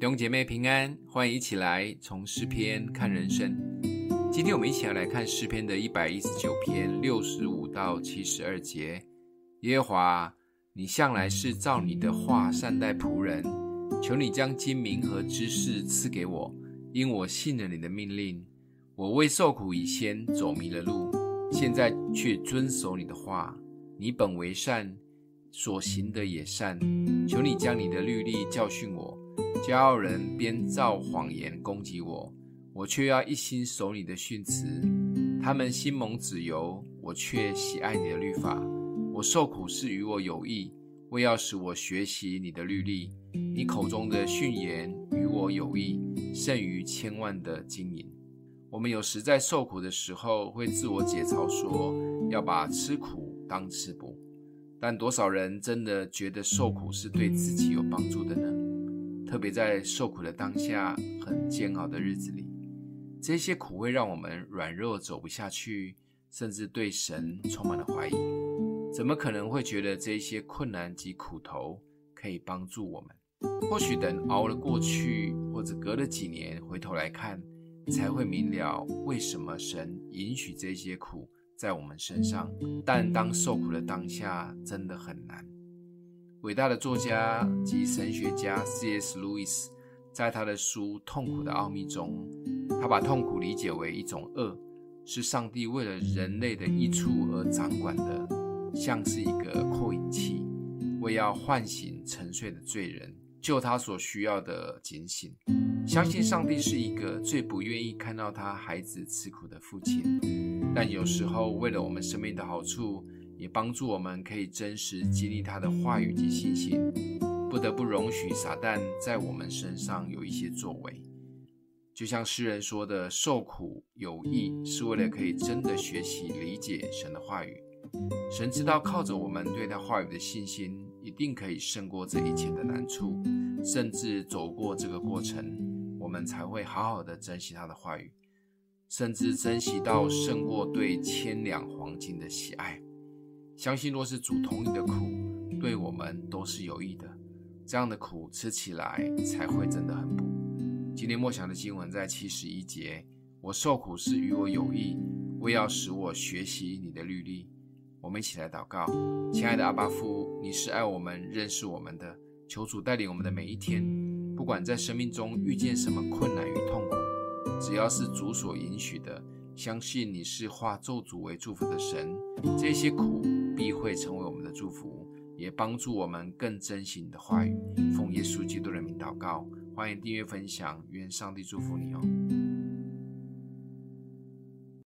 弟兄姐妹平安，欢迎一起来从诗篇看人生。今天我们一起来看诗篇的一百一十九篇六十五到七十二节。耶和华，你向来是照你的话善待仆人，求你将精明和知识赐给我，因我信了你的命令。我为受苦以先走迷了路，现在却遵守你的话。你本为善，所行的也善。求你将你的律例教训我。骄傲人编造谎言攻击我，我却要一心守你的训词。他们心蒙脂油，我却喜爱你的律法。我受苦是与我有益，为要使我学习你的律例。你口中的训言与我有益，胜于千万的金银。我们有时在受苦的时候，会自我解嘲说要把吃苦当吃补，但多少人真的觉得受苦是对自己有帮助的呢？特别在受苦的当下，很煎熬的日子里，这些苦会让我们软弱，走不下去，甚至对神充满了怀疑。怎么可能会觉得这些困难及苦头可以帮助我们？或许等熬了过去，或者隔了几年回头来看。才会明了为什么神允许这些苦在我们身上。但当受苦的当下，真的很难。伟大的作家及神学家 C.S. Lewis 在他的书《痛苦的奥秘》中，他把痛苦理解为一种恶，是上帝为了人类的益处而掌管的，像是一个扩音器，为要唤醒沉睡的罪人，救他所需要的警醒。相信上帝是一个最不愿意看到他孩子吃苦的父亲，但有时候为了我们生命的好处，也帮助我们可以真实经历他的话语及信心，不得不容许撒旦在我们身上有一些作为。就像诗人说的：“受苦有益，是为了可以真的学习理解神的话语。神知道靠着我们对他话语的信心，一定可以胜过这一切的难处，甚至走过这个过程。”我们才会好好的珍惜他的话语，甚至珍惜到胜过对千两黄金的喜爱。相信若是主同意的苦，对我们都是有益的。这样的苦吃起来才会真的很补。今天默想的经文在七十一节，我受苦是与我有益，为要使我学习你的律例。我们一起来祷告，亲爱的阿爸父，你是爱我们、认识我们的，求主带领我们的每一天。不管在生命中遇见什么困难与痛苦，只要是主所允许的，相信你是化咒诅为祝福的神，这些苦必会成为我们的祝福，也帮助我们更珍惜你的话语。奉耶稣基督的名祷告，欢迎订阅分享，愿上帝祝福你哦。